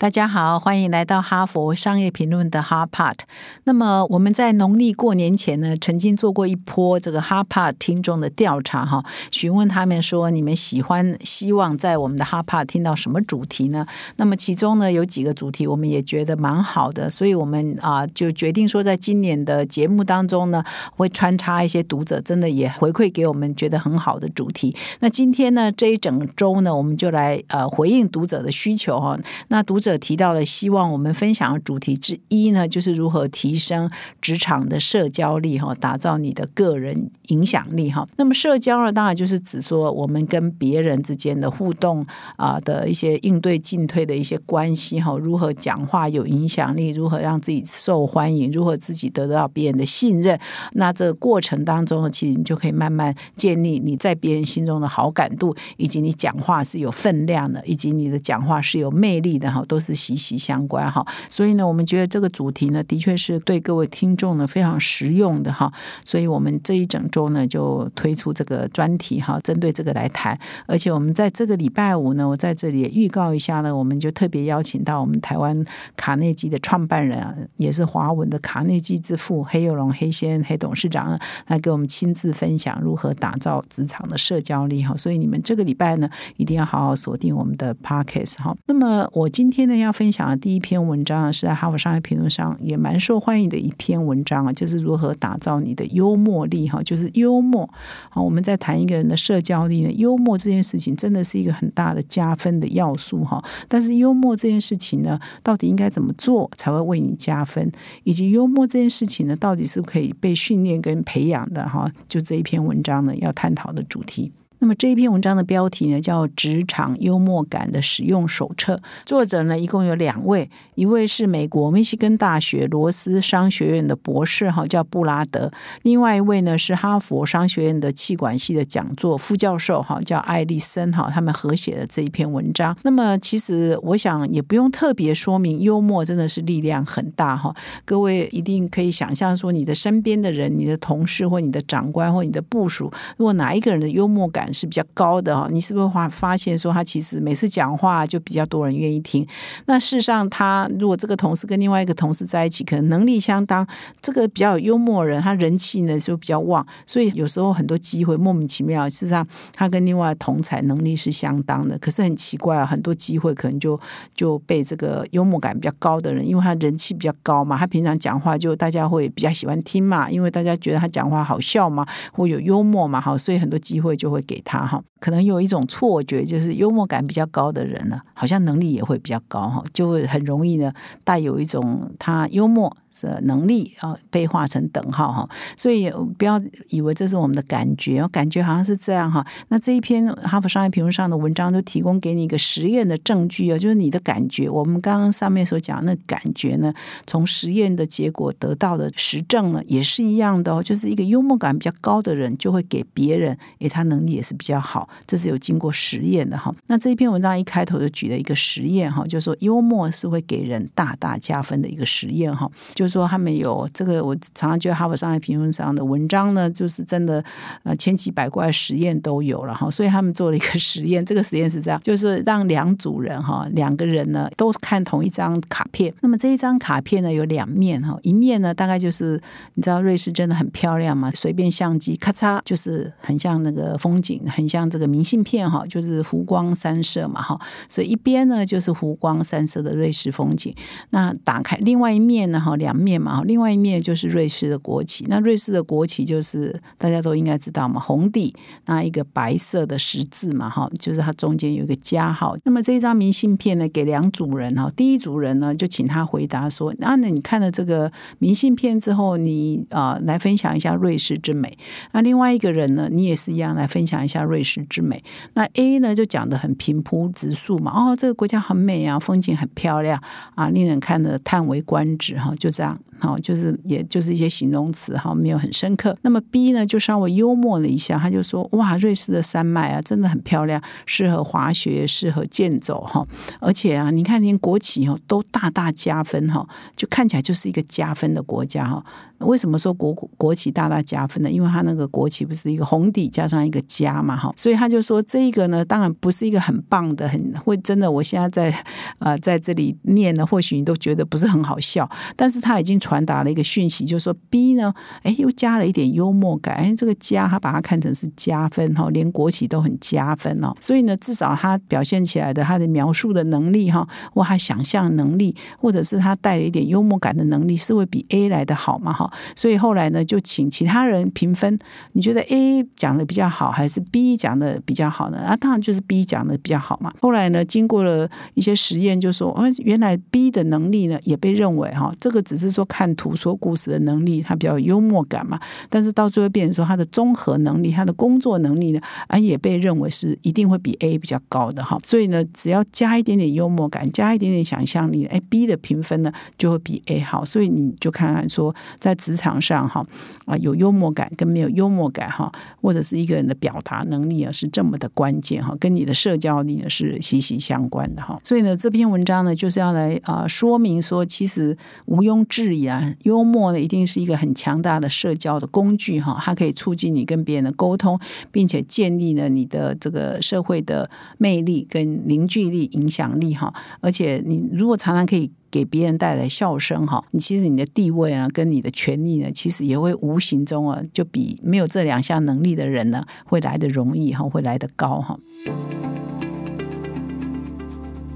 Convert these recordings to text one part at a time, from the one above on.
大家好，欢迎来到哈佛商业评论的哈 Part。那么我们在农历过年前呢，曾经做过一波这个哈 Part 听众的调查哈，询问他们说你们喜欢、希望在我们的哈 Part 听到什么主题呢？那么其中呢有几个主题我们也觉得蛮好的，所以我们啊就决定说，在今年的节目当中呢，会穿插一些读者真的也回馈给我们觉得很好的主题。那今天呢这一整周呢，我们就来呃回应读者的需求哈。那读者。提到的希望我们分享的主题之一呢，就是如何提升职场的社交力哈，打造你的个人影响力哈。那么社交呢，当然就是指说我们跟别人之间的互动啊的一些应对进退的一些关系哈，如何讲话有影响力，如何让自己受欢迎，如何自己得到别人的信任。那这个过程当中，其实你就可以慢慢建立你在别人心中的好感度，以及你讲话是有分量的，以及你的讲话是有魅力的哈，都。是息息相关哈，所以呢，我们觉得这个主题呢，的确是对各位听众呢非常实用的哈，所以我们这一整周呢就推出这个专题哈，针对这个来谈，而且我们在这个礼拜五呢，我在这里也预告一下呢，我们就特别邀请到我们台湾卡内基的创办人啊，也是华文的卡内基之父黑幼龙黑先黑董事长来给我们亲自分享如何打造职场的社交力哈，所以你们这个礼拜呢一定要好好锁定我们的 podcast 哈。那么我今天。要分享的第一篇文章啊，是在《哈佛商业评论》上也蛮受欢迎的一篇文章啊，就是如何打造你的幽默力哈，就是幽默。好，我们在谈一个人的社交力呢，幽默这件事情真的是一个很大的加分的要素哈。但是幽默这件事情呢，到底应该怎么做才会为你加分？以及幽默这件事情呢，到底是可以被训练跟培养的哈？就这一篇文章呢，要探讨的主题。那么这一篇文章的标题呢，叫《职场幽默感的使用手册》。作者呢，一共有两位，一位是美国密西根大学罗斯商学院的博士，哈，叫布拉德；另外一位呢，是哈佛商学院的气管系的讲座副教授，哈，叫艾利森，哈，他们合写的这一篇文章。那么，其实我想也不用特别说明，幽默真的是力量很大，哈。各位一定可以想象说，你的身边的人、你的同事或你的长官或你的部属，如果哪一个人的幽默感，是比较高的哈，你是不是发发现说他其实每次讲话就比较多人愿意听？那事实上，他如果这个同事跟另外一个同事在一起，可能能力相当，这个比较有幽默人，他人气呢就比较旺，所以有时候很多机会莫名其妙。事实上，他跟另外同才能力是相当的，可是很奇怪啊，很多机会可能就就被这个幽默感比较高的人，因为他人气比较高嘛，他平常讲话就大家会比较喜欢听嘛，因为大家觉得他讲话好笑嘛，或有幽默嘛，好，所以很多机会就会给。他哈，可能有一种错觉，就是幽默感比较高的人呢，好像能力也会比较高哈，就会很容易呢带有一种他幽默。是能力啊，被画成等号哈，所以不要以为这是我们的感觉，感觉好像是这样哈。那这一篇哈佛商业评论上的文章都提供给你一个实验的证据啊，就是你的感觉。我们刚刚上面所讲那感觉呢，从实验的结果得到的实证呢，也是一样的哦。就是一个幽默感比较高的人，就会给别人，诶，他能力也是比较好，这是有经过实验的哈。那这一篇文章一开头就举了一个实验哈，就是说幽默是会给人大大加分的一个实验哈。就是说，他们有这个，我常常觉得《哈佛商业评论》上的文章呢，就是真的呃千奇百怪实验都有了哈。所以他们做了一个实验，这个实验是这样，就是让两组人哈，两个人呢都看同一张卡片。那么这一张卡片呢有两面哈，一面呢大概就是你知道瑞士真的很漂亮嘛，随便相机咔嚓就是很像那个风景，很像这个明信片哈，就是湖光山色嘛哈。所以一边呢就是湖光山色的瑞士风景，那打开另外一面呢哈两。两面嘛，另外一面就是瑞士的国旗。那瑞士的国旗就是大家都应该知道嘛，红底那一个白色的十字嘛，哈，就是它中间有一个加号。那么这一张明信片呢，给两组人哈，第一组人呢就请他回答说：啊，那你看了这个明信片之后，你啊来分享一下瑞士之美。那另外一个人呢，你也是一样来分享一下瑞士之美。那 A 呢就讲的很平铺直述嘛，哦，这个国家很美啊，风景很漂亮啊，令人看的叹为观止哈，就。这样，哈，就是也就是一些形容词哈，没有很深刻。那么 B 呢，就稍微幽默了一下，他就说：“哇，瑞士的山脉啊，真的很漂亮，适合滑雪，适合健走哈。而且啊，你看连国旗哦都大大加分哈，就看起来就是一个加分的国家哈。”为什么说国国旗大大加分呢？因为它那个国旗不是一个红底加上一个加嘛，哈，所以他就说这个呢，当然不是一个很棒的，很会真的。我现在在啊在这里念呢，或许你都觉得不是很好笑，但是他他已经传达了一个讯息，就是说 B 呢，哎，又加了一点幽默感，哎，这个加他把它看成是加分哈，连国企都很加分哦。所以呢，至少他表现起来的他的描述的能力哈，或他想象能力，或者是他带了一点幽默感的能力，是会比 A 来的好嘛，哈。所以后来呢，就请其他人评分。你觉得 A 讲的比较好，还是 B 讲的比较好呢？啊，当然就是 B 讲的比较好嘛。后来呢，经过了一些实验，就说哦，原来 B 的能力呢，也被认为哈，这个只是说看图说故事的能力，他比较有幽默感嘛。但是到最后变成说他的综合能力，他的工作能力呢，啊，也被认为是一定会比 A 比较高的哈。所以呢，只要加一点点幽默感，加一点点想象力，哎，B 的评分呢就会比 A 好。所以你就看看说，在职场上哈啊，有幽默感跟没有幽默感哈，或者是一个人的表达能力啊，是这么的关键哈，跟你的社交力呢是息息相关的哈。所以呢，这篇文章呢就是要来啊说明说，其实毋庸置疑啊，幽默呢一定是一个很强大的社交的工具哈，它可以促进你跟别人的沟通，并且建立了你的这个社会的魅力跟凝聚力、影响力哈。而且你如果常常可以。给别人带来笑声哈，你其实你的地位啊，跟你的权利呢，其实也会无形中啊，就比没有这两项能力的人呢，会来的容易哈，会来的高哈。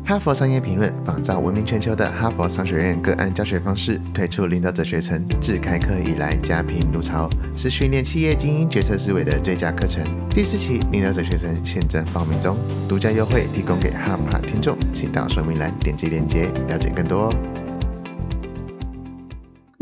哈佛商业评论仿照闻名全球的哈佛商学院个案教学方式，推出领导者学程，自开课以来家贫如潮，是训练企业精英决策思维的最佳课程。第四期领导者学程现正报名中，独家优惠提供给哈帕听众，请到说明栏点击链接了解更多哦。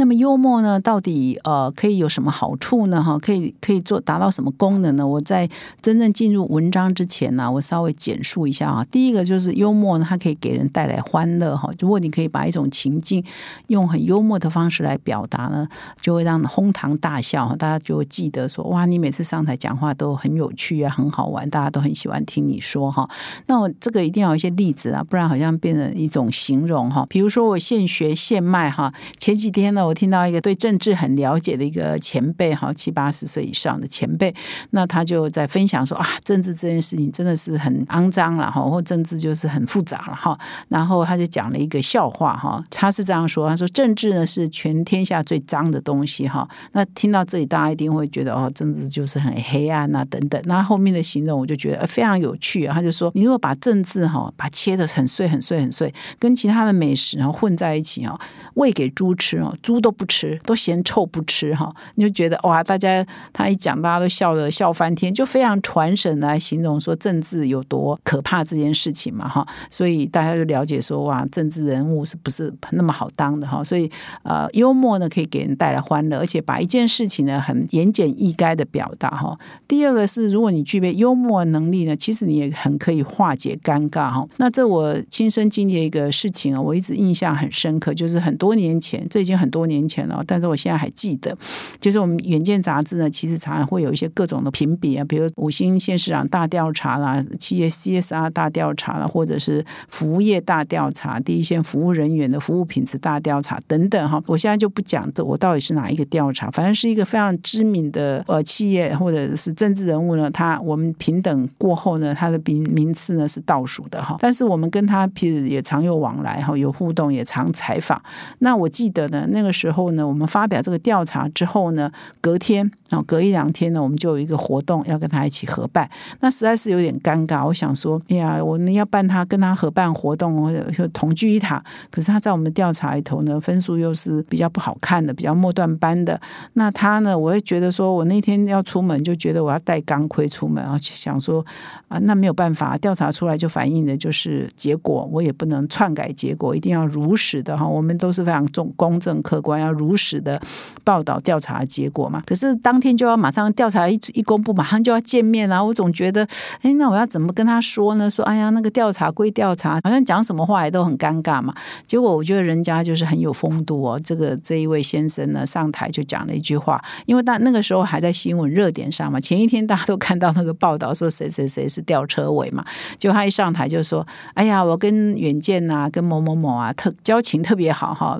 那么幽默呢，到底呃可以有什么好处呢？哈，可以可以做达到什么功能呢？我在真正进入文章之前呢，我稍微简述一下啊。第一个就是幽默呢，它可以给人带来欢乐哈。如果你可以把一种情境用很幽默的方式来表达呢，就会让哄堂大笑，大家就会记得说哇，你每次上台讲话都很有趣啊，很好玩，大家都很喜欢听你说哈。那我这个一定要有一些例子啊，不然好像变成一种形容哈。比如说我现学现卖哈，前几天呢我。我听到一个对政治很了解的一个前辈，哈，七八十岁以上的前辈，那他就在分享说啊，政治这件事情真的是很肮脏了哈，或政治就是很复杂了哈。然后他就讲了一个笑话哈，他是这样说，他说政治呢是全天下最脏的东西哈。那听到这里，大家一定会觉得哦，政治就是很黑暗啊等等。那后面的形容我就觉得非常有趣，他就说，你如果把政治哈，把切的很碎很碎很碎，跟其他的美食然后混在一起哦，喂给猪吃哦，猪。都不吃，都嫌臭不吃哈，你就觉得哇，大家他一讲，大家都笑的笑翻天，就非常传神来形容说政治有多可怕这件事情嘛哈，所以大家就了解说哇，政治人物是不是那么好当的哈？所以呃，幽默呢可以给人带来欢乐，而且把一件事情呢很言简意赅的表达哈。第二个是，如果你具备幽默能力呢，其实你也很可以化解尴尬哈。那这我亲身经历的一个事情啊，我一直印象很深刻，就是很多年前，这已经很多年。年前了，但是我现在还记得，就是我们《远见》杂志呢，其实常常会有一些各种的评比啊，比如五星县市长大调查啦，企业 CSR 大调查啦，或者是服务业大调查，第一线服务人员的服务品质大调查等等哈。我现在就不讲的，我到底是哪一个调查，反正是一个非常知名的呃企业或者是政治人物呢，他我们平等过后呢，他的名名次呢是倒数的哈。但是我们跟他其实也常有往来哈，有互动，也常采访。那我记得呢，那个时。时候呢，我们发表这个调查之后呢，隔天啊，隔一两天呢，我们就有一个活动要跟他一起合办。那实在是有点尴尬，我想说，哎呀，我们要办他跟他合办活动，或者同居一塔。可是他在我们的调查里头呢，分数又是比较不好看的，比较末段班的。那他呢，我会觉得说，我那天要出门就觉得我要带钢盔出门啊，想说啊，那没有办法，调查出来就反映的就是结果，我也不能篡改结果，一定要如实的哈。我们都是非常重公正客观。要如实的报道调查结果嘛。可是当天就要马上调查一一公布，马上就要见面啊！我总觉得，哎，那我要怎么跟他说呢？说，哎呀，那个调查归调查，好像讲什么话也都很尴尬嘛。结果我觉得人家就是很有风度哦。这个这一位先生呢，上台就讲了一句话，因为大那个时候还在新闻热点上嘛。前一天大家都看到那个报道说谁谁谁是吊车尾嘛，结果他一上台就说，哎呀，我跟远见呐，跟某某某啊，特交情特别好哈。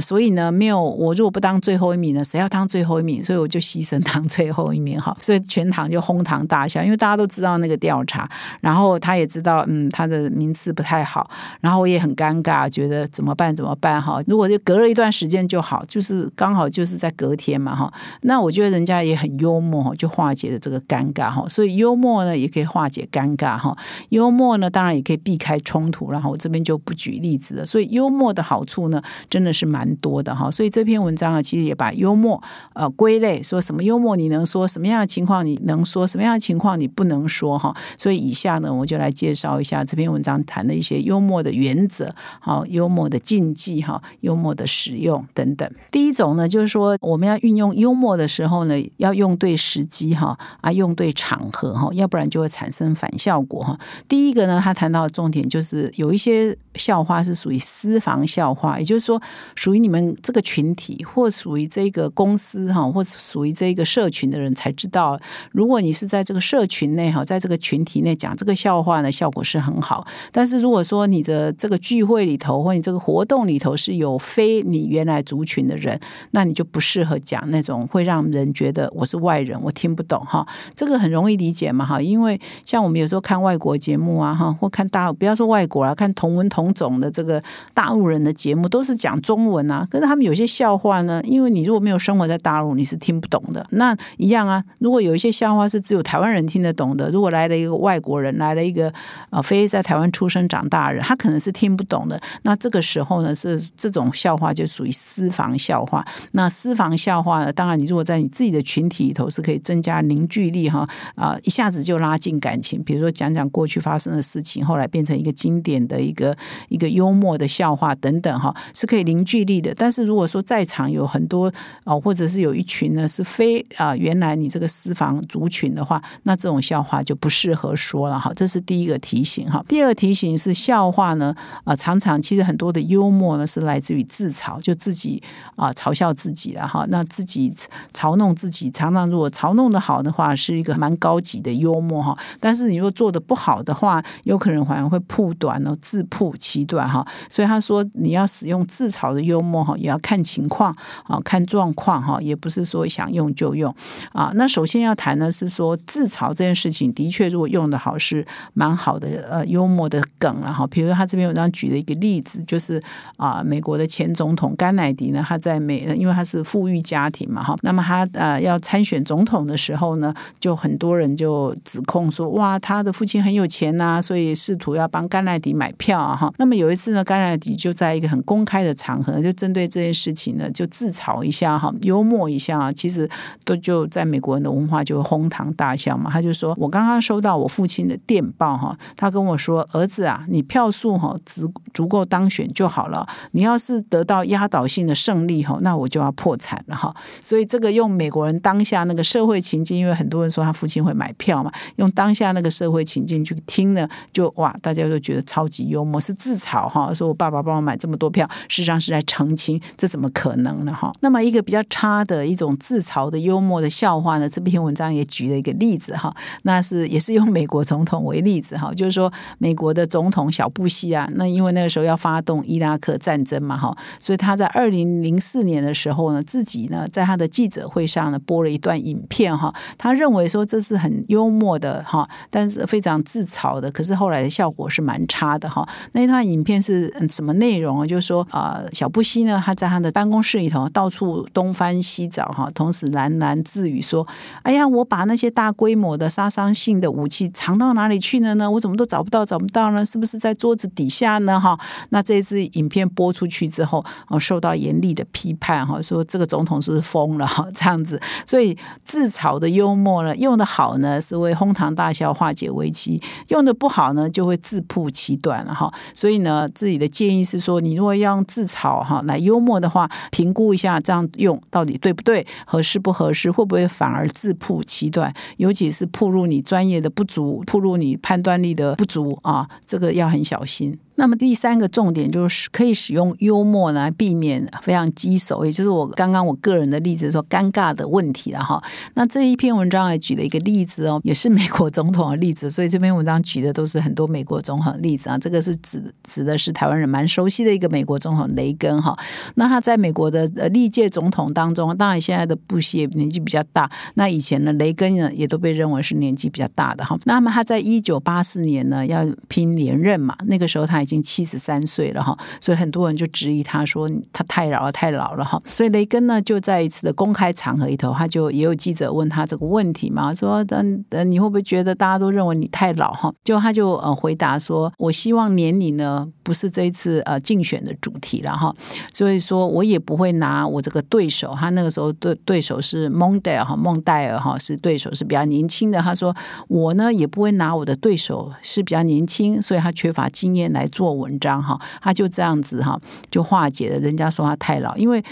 所以呢，没有我如果不当最后一名呢，谁要当最后一名？所以我就牺牲当最后一名哈。所以全堂就哄堂大笑，因为大家都知道那个调查，然后他也知道，嗯，他的名次不太好，然后我也很尴尬，觉得怎么办？怎么办？哈，如果就隔了一段时间就好，就是刚好就是在隔天嘛，哈。那我觉得人家也很幽默，就化解了这个尴尬哈。所以幽默呢，也可以化解尴尬哈。幽默呢，当然也可以避开冲突。然后我这边就不举例子了。所以幽默的好处呢，真的是蛮多的哈。所以这篇文章啊，其实也把幽默呃归类，说什么幽默你能说什么样的情况你能说什么样的情况你不能说哈。所以以下呢，我就来介绍一下这篇文章谈的一些幽默的原则，好，幽默的禁忌哈，幽默的使用等等。第一种呢，就是说我们要运用幽默的时候呢，要用对时机哈，啊，用对场合哈，要不然就会产生反效果哈。第一个呢，他谈到的重点就是有一些笑话是属于私房笑话，也就是说属于你们这个群体或属于这个公司哈，或属于这个社群的人才知道。如果你是在这个社群内哈，在这个群体内讲这个笑话呢，效果是很好。但是如果说你的这个聚会里头或你这个活动里头是有非你原来族群的人，那你就不适合讲那种会让人觉得我是外人，我听不懂哈。这个很容易理解嘛哈，因为像我们有时候看外国节目啊哈，或看大不要说外国啊，看同文同种的这个大陆人的节目，都是讲中文啊。可是他们有些笑话呢，因为你如果没有生活在大陆，你是听不懂的。那一样啊，如果有一些笑话是只有台湾人听得懂的，如果来了一个外国人，来了一个啊非在台湾出生长大的人，他可能是听不懂的。那这个时候呢，是这种笑话就属于私房笑话。那私房笑话呢，当然你如果在你自己的群体里头是可以增加凝聚力哈啊，一下子就拉近感情。比如说讲讲过去发生的事情，后来变成一个经典的一个一个幽默的笑话等等哈，是可以凝聚力的。但是如如果说在场有很多啊，或者是有一群呢是非啊原来你这个私房族群的话，那这种笑话就不适合说了哈。这是第一个提醒哈。第二个提醒是笑话呢啊，常常其实很多的幽默呢是来自于自嘲，就自己啊嘲笑自己了哈。那自己嘲弄自己，常常如果嘲弄的好的话，是一个蛮高级的幽默哈。但是你如果做的不好的话，有可能反而会铺短哦，自曝其短哈。所以他说你要使用自嘲的幽默哈，也要看情况啊，看状况哈，也不是说想用就用啊。那首先要谈的是说自嘲这件事情，的确如果用的好是蛮好的呃幽默的梗了哈。比如他这边有张举了一个例子，就是啊美国的前总统甘乃迪呢，他在美因为他是富裕家庭嘛哈，那么他呃要参选总统的时候呢，就很多人就指控说哇他的父亲很有钱呐，所以试图要帮甘乃迪买票啊哈。那么有一次呢，甘乃迪就在一个很公开的场合，就针对这件事情呢，就自嘲一下哈，幽默一下，其实都就在美国人的文化就哄堂大笑嘛。他就说我刚刚收到我父亲的电报哈，他跟我说儿子啊，你票数哈足足够当选就好了，你要是得到压倒性的胜利哈，那我就要破产了哈。所以这个用美国人当下那个社会情境，因为很多人说他父亲会买票嘛，用当下那个社会情境去听呢，就哇，大家都觉得超级幽默，是自嘲哈，说我爸爸帮我买这么多票，事实上是在澄清，这怎么可能呢哈？那么一个比较差的一种自嘲的幽默的笑话呢，这篇文章也举了一个例子哈，那是也是用美国总统为例子哈，就是说美国的总统小布希啊，那因为那个时候要发动伊拉克战争嘛哈，所以他在二零零四年的时候呢，自己呢在他的记者会上呢播了一段影片哈，他认为说这是很幽默的哈，但是非常自嘲的，可是后来的效果是蛮差的哈。那一段影片是什么内容啊？就是说啊，小布希呢他在他的办公室里头到处东翻西找哈，同时喃喃自语说：“哎呀，我把那些大规模的杀伤性的武器藏到哪里去了呢？我怎么都找不到，找不到呢？是不是在桌子底下呢？哈，那这次影片播出去之后，哦，受到严厉的批判哈，说这个总统是不是疯了哈？这样子，所以自嘲的幽默呢，用的好呢是为哄堂大笑、化解危机；用的不好呢，就会自曝其短了哈。所所以呢，自己的建议是说，你如果要用自嘲哈来幽默的话，评估一下这样用到底对不对，合适不合适，会不会反而自曝其短，尤其是曝露你专业的不足，曝露你判断力的不足啊，这个要很小心。那么第三个重点就是可以使用幽默来避免非常棘手，也就是我刚刚我个人的例子说尴尬的问题了哈。那这一篇文章还举了一个例子哦，也是美国总统的例子，所以这篇文章举的都是很多美国总统的例子啊。这个是指指的是台湾人蛮熟悉的一个美国总统雷根哈。那他在美国的历届总统当中，当然现在的布希年纪比较大，那以前呢雷根呢也都被认为是年纪比较大的哈。那么他在一九八四年呢要拼连任嘛，那个时候他。已经七十三岁了哈，所以很多人就质疑他说他太老了，太老了哈。所以雷根呢就在一次的公开场合里头，他就也有记者问他这个问题嘛，说嗯嗯你会不会觉得大家都认为你太老哈？就他就呃回答说，我希望年龄呢不是这一次呃竞选的主题了哈，所以说我也不会拿我这个对手，他那个时候对对手是蒙戴尔哈，蒙代尔哈是对手是比较年轻的，他说我呢也不会拿我的对手是比较年轻，所以他缺乏经验来。做文章哈，他就这样子哈，就化解了人家说他太老，因为。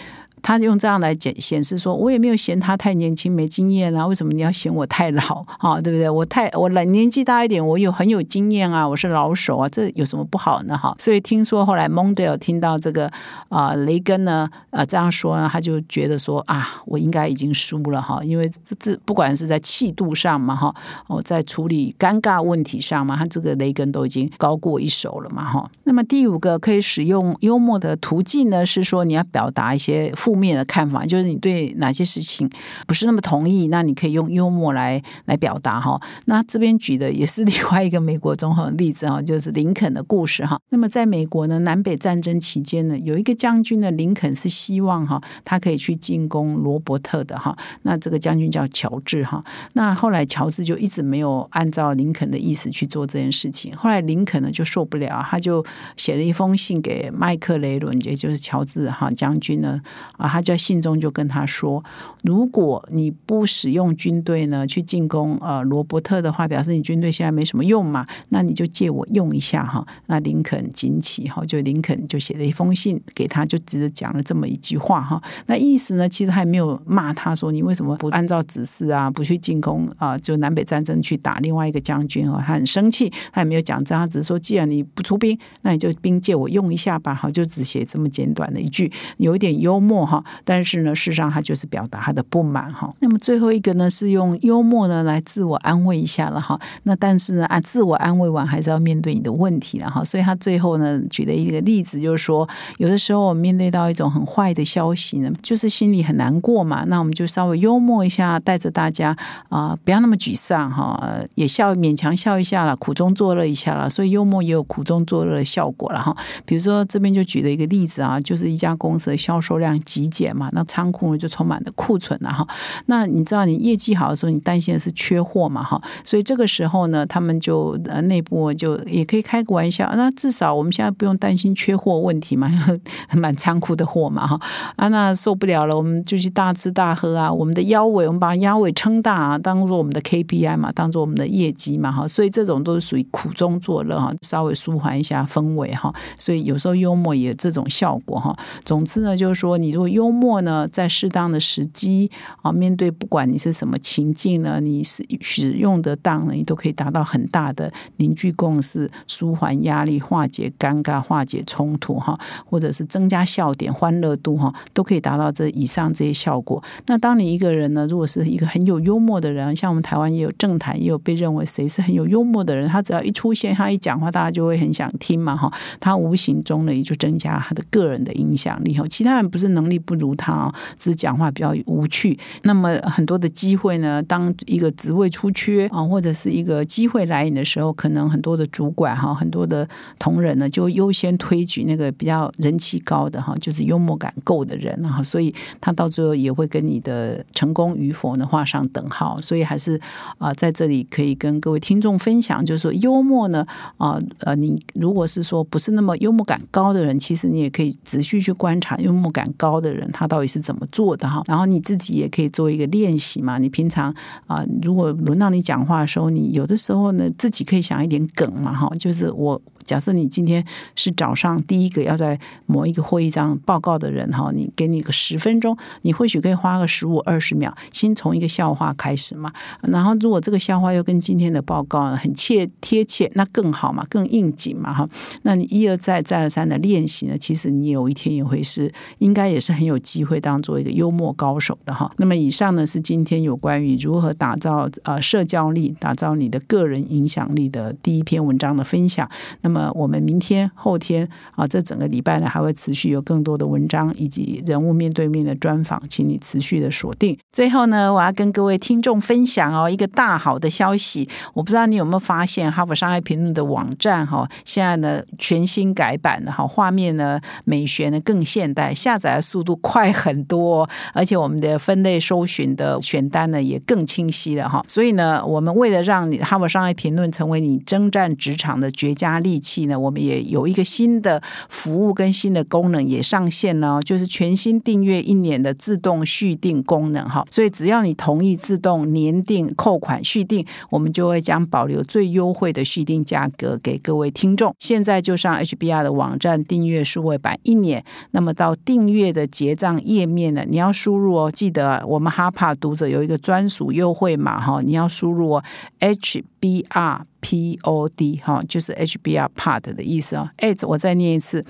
他用这样来显显示说，我也没有嫌他太年轻没经验啊，为什么你要嫌我太老 啊？对不对？我太我来年纪大一点，我有很有经验啊，我是老手啊，这有什么不好呢？哈，所以听说后来蒙德尔听到这个啊雷根呢呃这样说呢，他就觉得说啊，我应该已经输了哈，因为这这不管是在气度上嘛哈，哦在处理尴尬问题上嘛，他这个雷根都已经高过一手了嘛哈。那么第五个可以使用幽默的途径呢，是说你要表达一些负。负面的看法就是你对哪些事情不是那么同意，那你可以用幽默来来表达哈。那这边举的也是另外一个美国总统的例子哈，就是林肯的故事哈。那么在美国呢，南北战争期间呢，有一个将军呢，林肯是希望哈，他可以去进攻罗伯特的哈。那这个将军叫乔治哈。那后来乔治就一直没有按照林肯的意思去做这件事情。后来林肯呢就受不了，他就写了一封信给麦克雷伦，也就是乔治哈将军呢。啊，他就在信中就跟他说：“如果你不使用军队呢去进攻呃罗伯特的话，表示你军队现在没什么用嘛，那你就借我用一下哈。”那林肯惊奇哈，就林肯就写了一封信给他，就只是讲了这么一句话哈。那意思呢，其实还没有骂他说你为什么不按照指示啊，不去进攻啊，就南北战争去打另外一个将军哦，他很生气，他也没有讲这样，只是说既然你不出兵，那你就兵借我用一下吧，好，就只写这么简短的一句，有一点幽默。哈，但是呢，事实上他就是表达他的不满哈。那么最后一个呢，是用幽默呢来自我安慰一下了哈。那但是呢，啊，自我安慰完还是要面对你的问题了哈。所以他最后呢举的一个例子就是说，有的时候我们面对到一种很坏的消息呢，就是心里很难过嘛。那我们就稍微幽默一下，带着大家啊，不要那么沮丧哈，也笑勉强笑一下了，苦中作乐一下了。所以幽默也有苦中作乐的效果了哈。比如说这边就举了一个例子啊，就是一家公司的销售量极。理解嘛，那仓库就充满了库存了哈。那你知道你业绩好的时候，你担心的是缺货嘛哈。所以这个时候呢，他们就呃内部就也可以开个玩笑，那至少我们现在不用担心缺货问题嘛，满仓库的货嘛哈。啊，那受不了了，我们就去大吃大喝啊。我们的腰围，我们把腰围撑大啊，当做我们的 KPI 嘛，当做我们的业绩嘛哈。所以这种都是属于苦中作乐哈，稍微舒缓一下氛围哈。所以有时候幽默也有这种效果哈。总之呢，就是说你如幽默呢，在适当的时机啊，面对不管你是什么情境呢，你使使用得当呢，你都可以达到很大的凝聚共识、舒缓压力、化解尴尬、化解冲突哈，或者是增加笑点、欢乐度哈，都可以达到这以上这些效果。那当你一个人呢，如果是一个很有幽默的人，像我们台湾也有政坛，也有被认为谁是很有幽默的人，他只要一出现，他一讲话，大家就会很想听嘛哈。他无形中呢，也就增加他的个人的影响力哈。其他人不是能。不如他啊，只是讲话比较无趣。那么很多的机会呢，当一个职位出缺啊，或者是一个机会来临的时候，可能很多的主管哈，很多的同仁呢，就优先推举那个比较人气高的哈，就是幽默感够的人哈，所以他到最后也会跟你的成功与否呢画上等号。所以还是啊，在这里可以跟各位听众分享，就是说幽默呢啊呃，你如果是说不是那么幽默感高的人，其实你也可以仔细去观察幽默感高的。人他到底是怎么做的哈？然后你自己也可以做一个练习嘛。你平常啊，如果轮到你讲话的时候，你有的时候呢，自己可以想一点梗嘛哈。就是我。假设你今天是早上第一个要在某一个会议上报告的人哈，你给你个十分钟，你或许可以花个十五二十秒，先从一个笑话开始嘛。然后如果这个笑话又跟今天的报告很切贴切，那更好嘛，更应景嘛哈。那你一而再再而三的练习呢，其实你有一天也会是应该也是很有机会当做一个幽默高手的哈。那么以上呢是今天有关于如何打造呃社交力、打造你的个人影响力的第一篇文章的分享。那么我们明天、后天啊，这整个礼拜呢还会持续有更多的文章以及人物面对面的专访，请你持续的锁定。最后呢，我要跟各位听众分享哦一个大好的消息，我不知道你有没有发现，哈佛商业评论的网站哈现在呢全新改版了哈，画面呢美学呢更现代，下载的速度快很多，而且我们的分类搜寻的选单呢也更清晰了哈。所以呢，我们为了让你哈佛商业评论成为你征战职场的绝佳利器呢，我们也有一个新的服务跟新的功能也上线了，就是全新订阅一年的自动续订功能哈。所以只要你同意自动年订扣款续订，我们就会将保留最优惠的续订价格给各位听众。现在就上 HBR 的网站订阅数位版一年，那么到订阅的结账页面呢，你要输入哦，记得我们哈帕读者有一个专属优惠码哈，你要输入哦 HBR。P O D 哈，就是 H B R Part 的意思哦。哎，我再念一次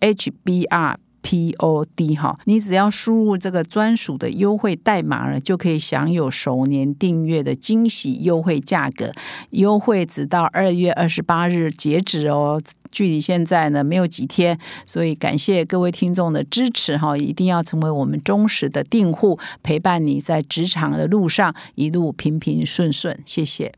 ，H B R P O D 哈，你只要输入这个专属的优惠代码呢，就可以享有首年订阅的惊喜优惠价格。优惠直到二月二十八日截止哦，距离现在呢没有几天，所以感谢各位听众的支持哈，一定要成为我们忠实的订户，陪伴你在职场的路上一路平平顺顺，谢谢。